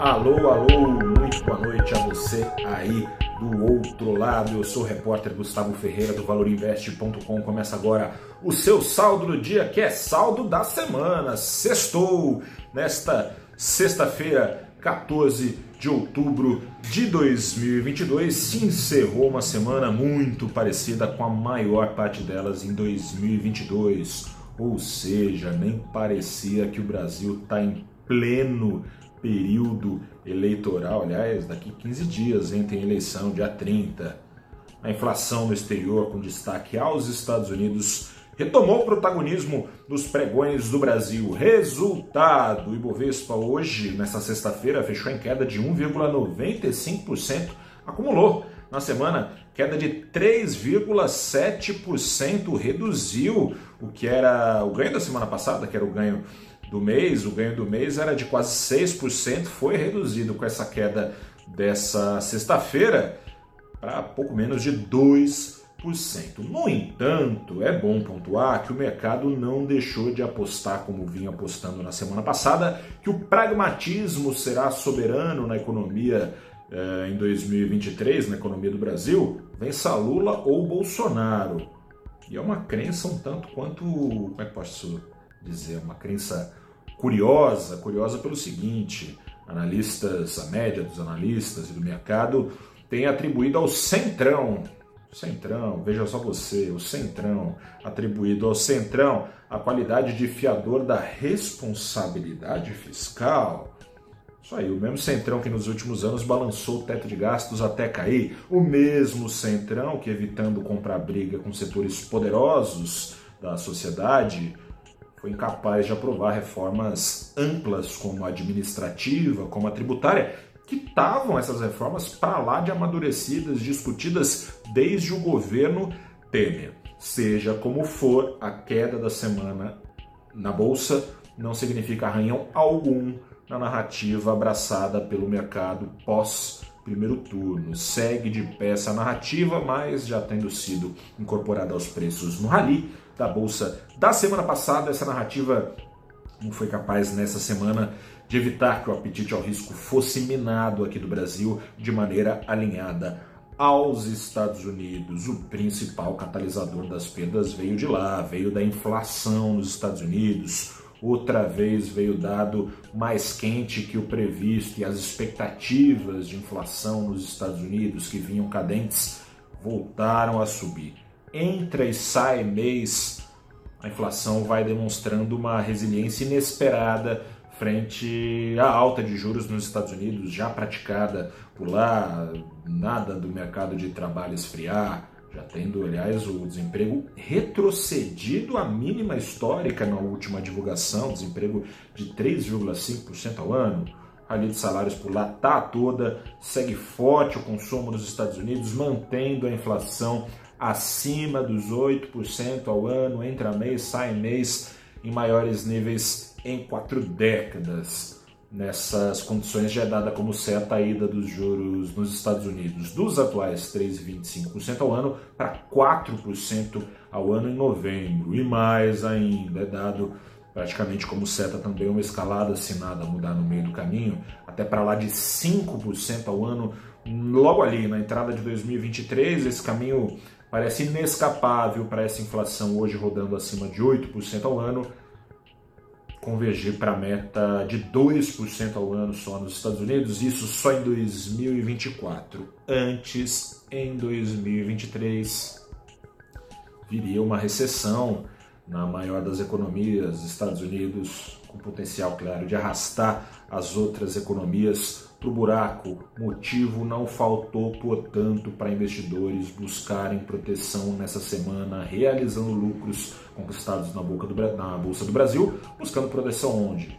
Alô, alô, muito boa noite a você aí do outro lado. Eu sou o repórter Gustavo Ferreira do ValorInvest.com. Começa agora o seu saldo do dia, que é saldo da semana. Sextou nesta sexta-feira, 14 de outubro de 2022. Se encerrou uma semana muito parecida com a maior parte delas em 2022. Ou seja, nem parecia que o Brasil está em pleno período eleitoral. Aliás, daqui 15 dias hein, tem eleição, dia 30. A inflação no exterior, com destaque aos Estados Unidos, retomou o protagonismo nos pregões do Brasil. Resultado: o Ibovespa hoje, nesta sexta-feira, fechou em queda de 1,95%, acumulou na semana queda de 3,7%, reduziu o que era o ganho da semana passada, que era o ganho do mês, o ganho do mês era de quase 6%, foi reduzido com essa queda dessa sexta-feira para pouco menos de 2%. No entanto, é bom pontuar que o mercado não deixou de apostar, como vinha apostando na semana passada, que o pragmatismo será soberano na economia eh, em 2023, na economia do Brasil, vença Lula ou Bolsonaro. E é uma crença um tanto quanto, como é que posso dizer, uma crença curiosa, curiosa pelo seguinte, analistas, a média dos analistas e do mercado tem atribuído ao Centrão, Centrão, veja só você, o Centrão, atribuído ao Centrão a qualidade de fiador da responsabilidade fiscal. Isso aí, o mesmo Centrão que nos últimos anos balançou o teto de gastos até cair, o mesmo Centrão que, evitando comprar briga com setores poderosos da sociedade, foi incapaz de aprovar reformas amplas como a administrativa, como a tributária, que estavam essas reformas para lá de amadurecidas, discutidas desde o governo Temer. Seja como for, a queda da semana na bolsa não significa arranhão algum na narrativa abraçada pelo mercado pós primeiro turno. Segue de pé essa narrativa, mas já tendo sido incorporada aos preços no rally da bolsa da semana passada, essa narrativa não foi capaz nessa semana de evitar que o apetite ao risco fosse minado aqui do Brasil de maneira alinhada aos Estados Unidos. O principal catalisador das perdas veio de lá, veio da inflação nos Estados Unidos outra vez veio dado mais quente que o previsto e as expectativas de inflação nos Estados Unidos, que vinham cadentes, voltaram a subir. Entra e sai mês, a inflação vai demonstrando uma resiliência inesperada frente à alta de juros nos Estados Unidos, já praticada por lá, nada do mercado de trabalho esfriar, já tendo, aliás, o desemprego retrocedido à mínima histórica na última divulgação, desemprego de 3,5% ao ano. A linha de salários por lá está toda, segue forte o consumo nos Estados Unidos, mantendo a inflação acima dos 8% ao ano, entra mês, sai mês, em maiores níveis em quatro décadas. Nessas condições já é dada como certa a ida dos juros nos Estados Unidos dos atuais 3,25% ao ano para 4% ao ano em novembro. E mais ainda, é dado praticamente como certa também uma escalada assinada a mudar no meio do caminho, até para lá de 5% ao ano, logo ali na entrada de 2023. Esse caminho parece inescapável para essa inflação hoje rodando acima de 8% ao ano convergir para a meta de 2% ao ano só nos Estados Unidos, isso só em 2024. Antes, em 2023, viria uma recessão na maior das economias, Estados Unidos, com potencial, claro, de arrastar as outras economias para o buraco. Motivo não faltou, portanto, para investidores buscarem proteção nessa semana, realizando lucros conquistados na, do, na Bolsa do Brasil, buscando proteção onde?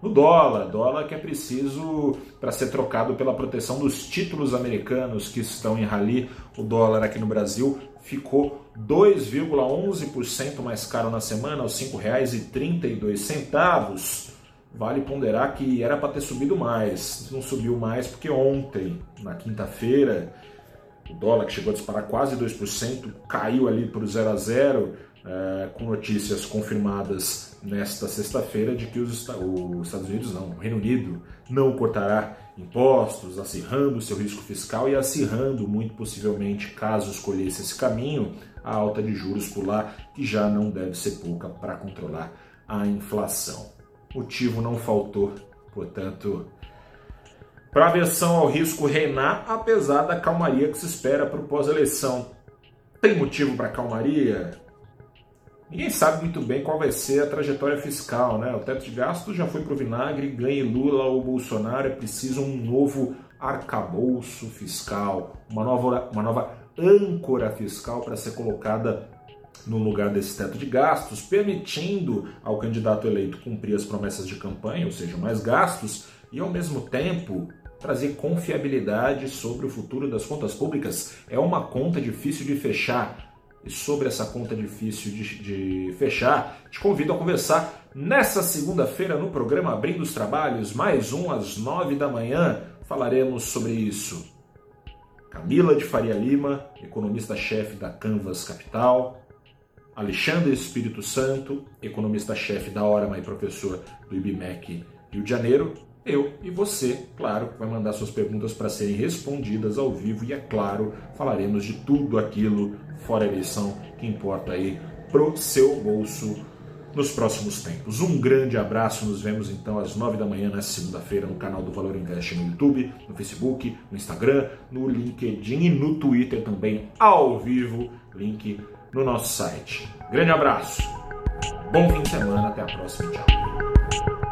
No dólar, dólar que é preciso para ser trocado pela proteção dos títulos americanos que estão em rally. O dólar aqui no Brasil ficou 2,11% mais caro na semana, aos R$ 5,32. Vale ponderar que era para ter subido mais, não subiu mais porque ontem, na quinta-feira, o dólar que chegou a disparar quase 2%, caiu ali para o 0 a 0 é, com notícias confirmadas nesta sexta-feira de que os, os, Estados Unidos, não, o Reino Unido, não cortará impostos, acirrando seu risco fiscal e acirrando, muito possivelmente, caso escolhesse esse caminho, a alta de juros por lá, que já não deve ser pouca para controlar a inflação. Motivo não faltou, portanto, para a aversão ao risco reinar, apesar da calmaria que se espera para o pós-eleição. Tem motivo para calmaria? Ninguém sabe muito bem qual vai ser a trajetória fiscal, né? O teto de gastos já foi para o vinagre, ganhe Lula ou Bolsonaro, é preciso um novo arcabouço fiscal, uma nova, uma nova âncora fiscal para ser colocada no lugar desse teto de gastos, permitindo ao candidato eleito cumprir as promessas de campanha, ou seja, mais gastos, e ao mesmo tempo trazer confiabilidade sobre o futuro das contas públicas. É uma conta difícil de fechar e sobre essa conta difícil de, de fechar, te convido a conversar nessa segunda-feira no programa Abrindo os Trabalhos, mais um às nove da manhã. Falaremos sobre isso. Camila de Faria Lima, economista-chefe da Canvas Capital. Alexandre Espírito Santo, economista-chefe da Orama e professor do IBMEC Rio de Janeiro eu e você, claro, vai mandar suas perguntas para serem respondidas ao vivo e, é claro, falaremos de tudo aquilo fora a eleição que importa aí pro seu bolso nos próximos tempos. Um grande abraço, nos vemos então às nove da manhã nessa segunda-feira no canal do Valor Invest no YouTube, no Facebook, no Instagram, no LinkedIn e no Twitter também ao vivo, link no nosso site. Grande abraço, bom fim de semana, até a próxima, tchau.